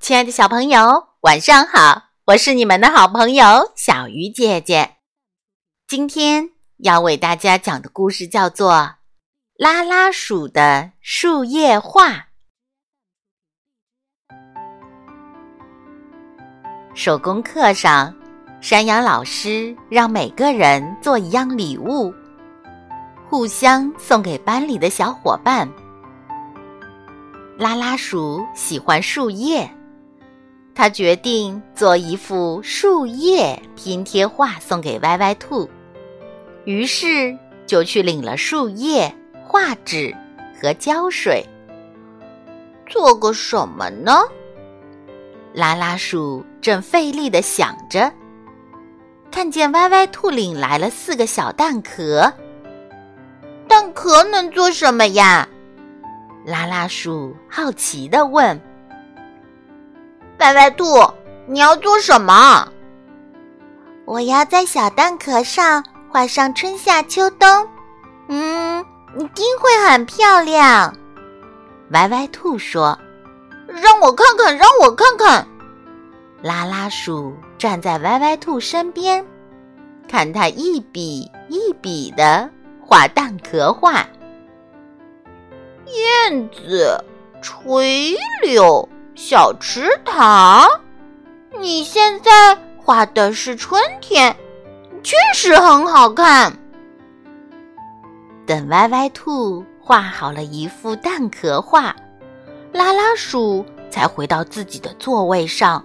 亲爱的小朋友，晚上好！我是你们的好朋友小鱼姐姐。今天要为大家讲的故事叫做《拉拉鼠的树叶画》。手工课上，山羊老师让每个人做一样礼物，互相送给班里的小伙伴。拉拉鼠喜欢树叶。他决定做一幅树叶拼贴画送给歪歪兔，于是就去领了树叶、画纸和胶水。做个什么呢？拉拉鼠正费力的想着，看见歪歪兔领来了四个小蛋壳。蛋壳能做什么呀？拉拉鼠好奇的问。歪歪兔，你要做什么？我要在小蛋壳上画上春夏秋冬，嗯，一定会很漂亮。歪歪兔说：“让我看看，让我看看。”拉拉鼠站在歪歪兔身边，看他一笔一笔的画蛋壳画。燕子，垂柳。小池塘，你现在画的是春天，确实很好看。等歪歪兔画好了一幅蛋壳画，拉拉鼠才回到自己的座位上，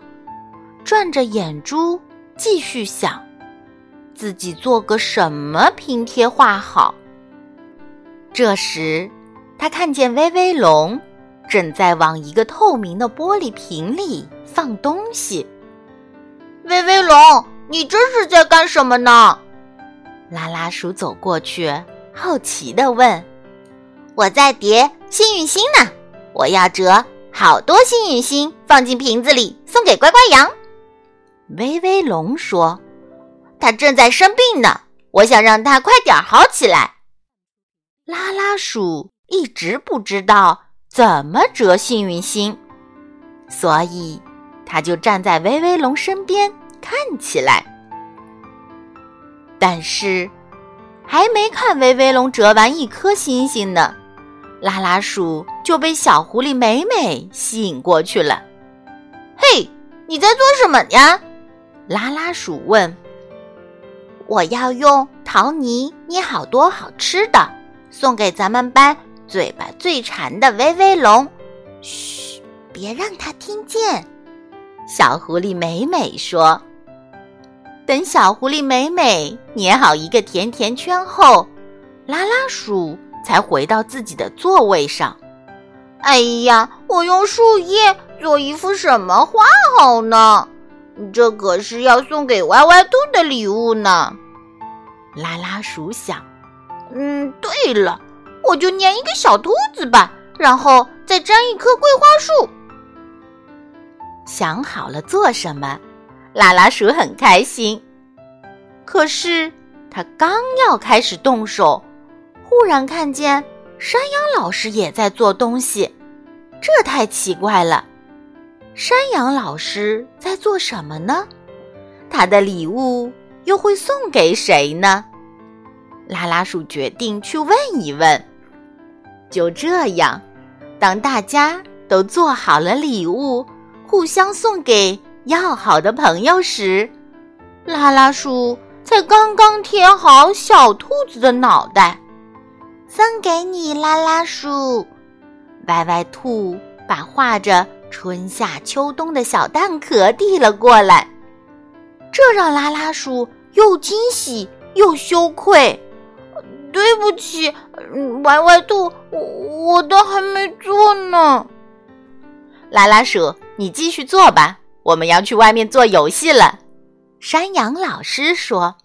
转着眼珠继续想，自己做个什么拼贴画好。这时，他看见威威龙。正在往一个透明的玻璃瓶里放东西。威威龙，你这是在干什么呢？拉拉鼠走过去，好奇的问：“我在叠幸运星呢，我要折好多幸运星放进瓶子里送给乖乖羊。”威威龙说：“他正在生病呢，我想让他快点好起来。”拉拉鼠一直不知道。怎么折幸运星？所以他就站在威威龙身边看起来。但是还没看威威龙折完一颗星星呢，拉拉鼠就被小狐狸美美吸引过去了。嘿，你在做什么呀？拉拉鼠问。我要用陶泥捏好多好吃的，送给咱们班。嘴巴最馋的威威龙，嘘，别让它听见。小狐狸美美说：“等小狐狸美美捏好一个甜甜圈后，拉拉鼠才回到自己的座位上。哎呀，我用树叶做一幅什么画好呢？这可是要送给歪歪兔的礼物呢。”拉拉鼠想：“嗯，对了。”我就粘一个小兔子吧，然后再粘一棵桂花树。想好了做什么，拉拉鼠很开心。可是他刚要开始动手，忽然看见山羊老师也在做东西，这太奇怪了。山羊老师在做什么呢？他的礼物又会送给谁呢？拉拉鼠决定去问一问。就这样，当大家都做好了礼物，互相送给要好的朋友时，拉拉鼠才刚刚贴好小兔子的脑袋，送给你，拉拉鼠。歪歪兔把画着春夏秋冬的小蛋壳递了过来，这让拉拉鼠又惊喜又羞愧。对不起，歪歪兔，我我都还没做呢。拉拉鼠，你继续做吧，我们要去外面做游戏了。山羊老师说：“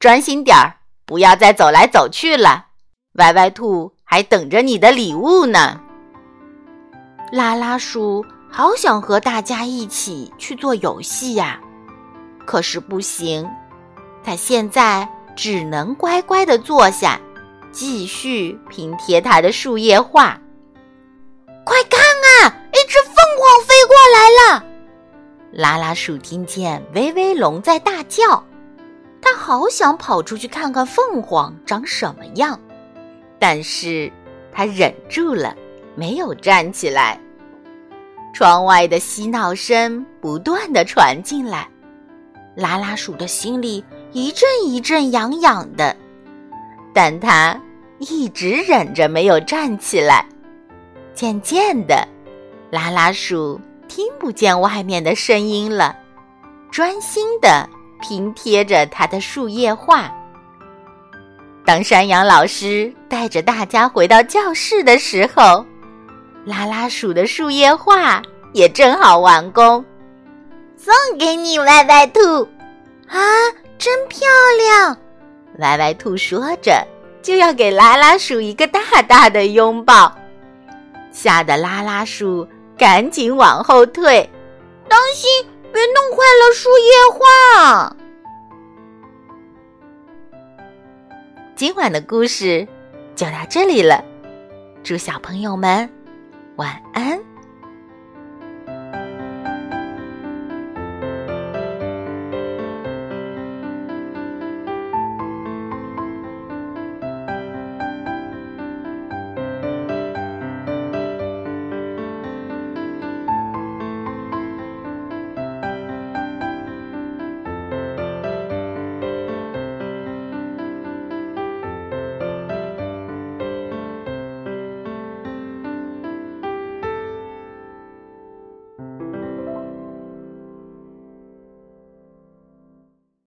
专心点儿，不要再走来走去了。”歪歪兔还等着你的礼物呢。拉拉鼠好想和大家一起去做游戏呀，可是不行，他现在。只能乖乖的坐下，继续拼贴他的树叶画。快看啊，一只凤凰飞过来了！拉拉鼠听见威威龙在大叫，他好想跑出去看看凤凰长什么样，但是他忍住了，没有站起来。窗外的嬉闹声不断的传进来，拉拉鼠的心里一阵一阵痒痒的，但他一直忍着没有站起来。渐渐的，拉拉鼠听不见外面的声音了，专心的拼贴着他的树叶画。当山羊老师带着大家回到教室的时候，拉拉鼠的树叶画也正好完工，送给你，歪歪兔！啊，真漂亮！歪歪兔说着，就要给拉拉鼠一个大大的拥抱，吓得拉拉鼠赶紧往后退，当心别弄坏了树叶画。今晚的故事就到这里了，祝小朋友们。晚安。